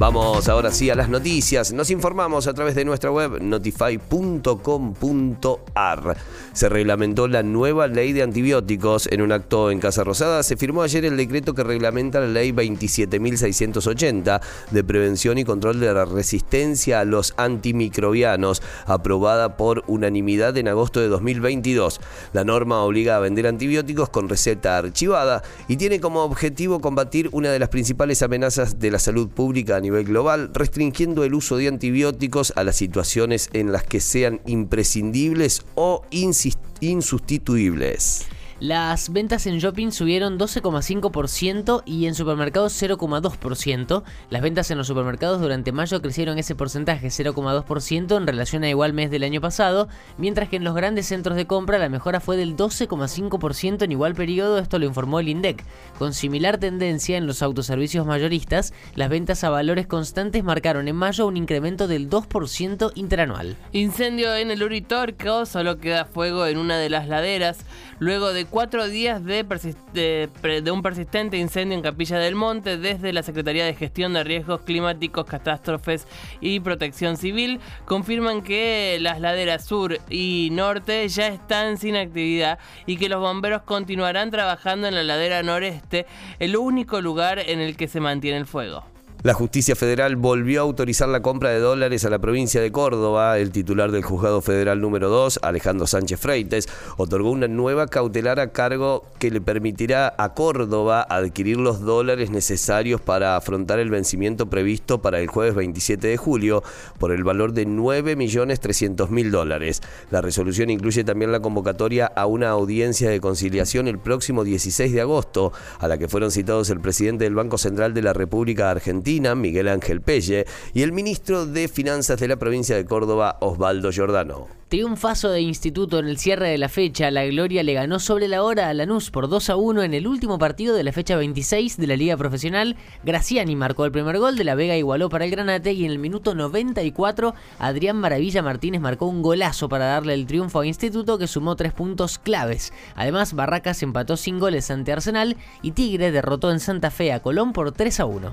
Vamos ahora sí a las noticias. Nos informamos a través de nuestra web notify.com.ar. Se reglamentó la nueva ley de antibióticos en un acto en Casa Rosada. Se firmó ayer el decreto que reglamenta la ley 27.680 de prevención y control de la resistencia a los antimicrobianos, aprobada por unanimidad en agosto de 2022. La norma obliga a vender antibióticos con receta archivada y tiene como objetivo combatir una de las principales amenazas de la salud pública global, restringiendo el uso de antibióticos a las situaciones en las que sean imprescindibles o insustituibles. Las ventas en shopping subieron 12,5% y en supermercados 0,2%. Las ventas en los supermercados durante mayo crecieron ese porcentaje 0,2% en relación a igual mes del año pasado, mientras que en los grandes centros de compra la mejora fue del 12,5% en igual periodo, esto lo informó el INDEC. Con similar tendencia en los autoservicios mayoristas, las ventas a valores constantes marcaron en mayo un incremento del 2% interanual. Incendio en el Uritorco, solo queda fuego en una de las laderas, luego de cuatro días de, de, un persistente incendio en Capilla del Monte desde la Secretaría de Gestión de Riesgos Climáticos, Catástrofes y Protección Civil confirman que las laderas sur y norte ya están sin actividad y que los bomberos continuarán trabajando en la ladera noreste, el único lugar en el que se mantiene el fuego. La justicia federal volvió a autorizar la compra de dólares a la provincia de Córdoba. El titular del juzgado federal número 2, Alejandro Sánchez Freites, otorgó una nueva cautelar a cargo que le permitirá a Córdoba adquirir los dólares necesarios para afrontar el vencimiento previsto para el jueves 27 de julio por el valor de 9.300.000 dólares. La resolución incluye también la convocatoria a una audiencia de conciliación el próximo 16 de agosto, a la que fueron citados el presidente del Banco Central de la República Miguel Ángel Pelle, y el ministro de Finanzas de la provincia de Córdoba, Osvaldo Giordano. Triunfazo de Instituto en el cierre de la fecha. La Gloria le ganó sobre la hora a Lanús por 2 a 1 en el último partido de la fecha 26 de la Liga Profesional. Graciani marcó el primer gol, de la Vega igualó para el Granate y en el minuto 94 Adrián Maravilla Martínez marcó un golazo para darle el triunfo a Instituto que sumó tres puntos claves. Además, Barracas empató sin goles ante Arsenal y Tigre derrotó en Santa Fe a Colón por 3 a 1.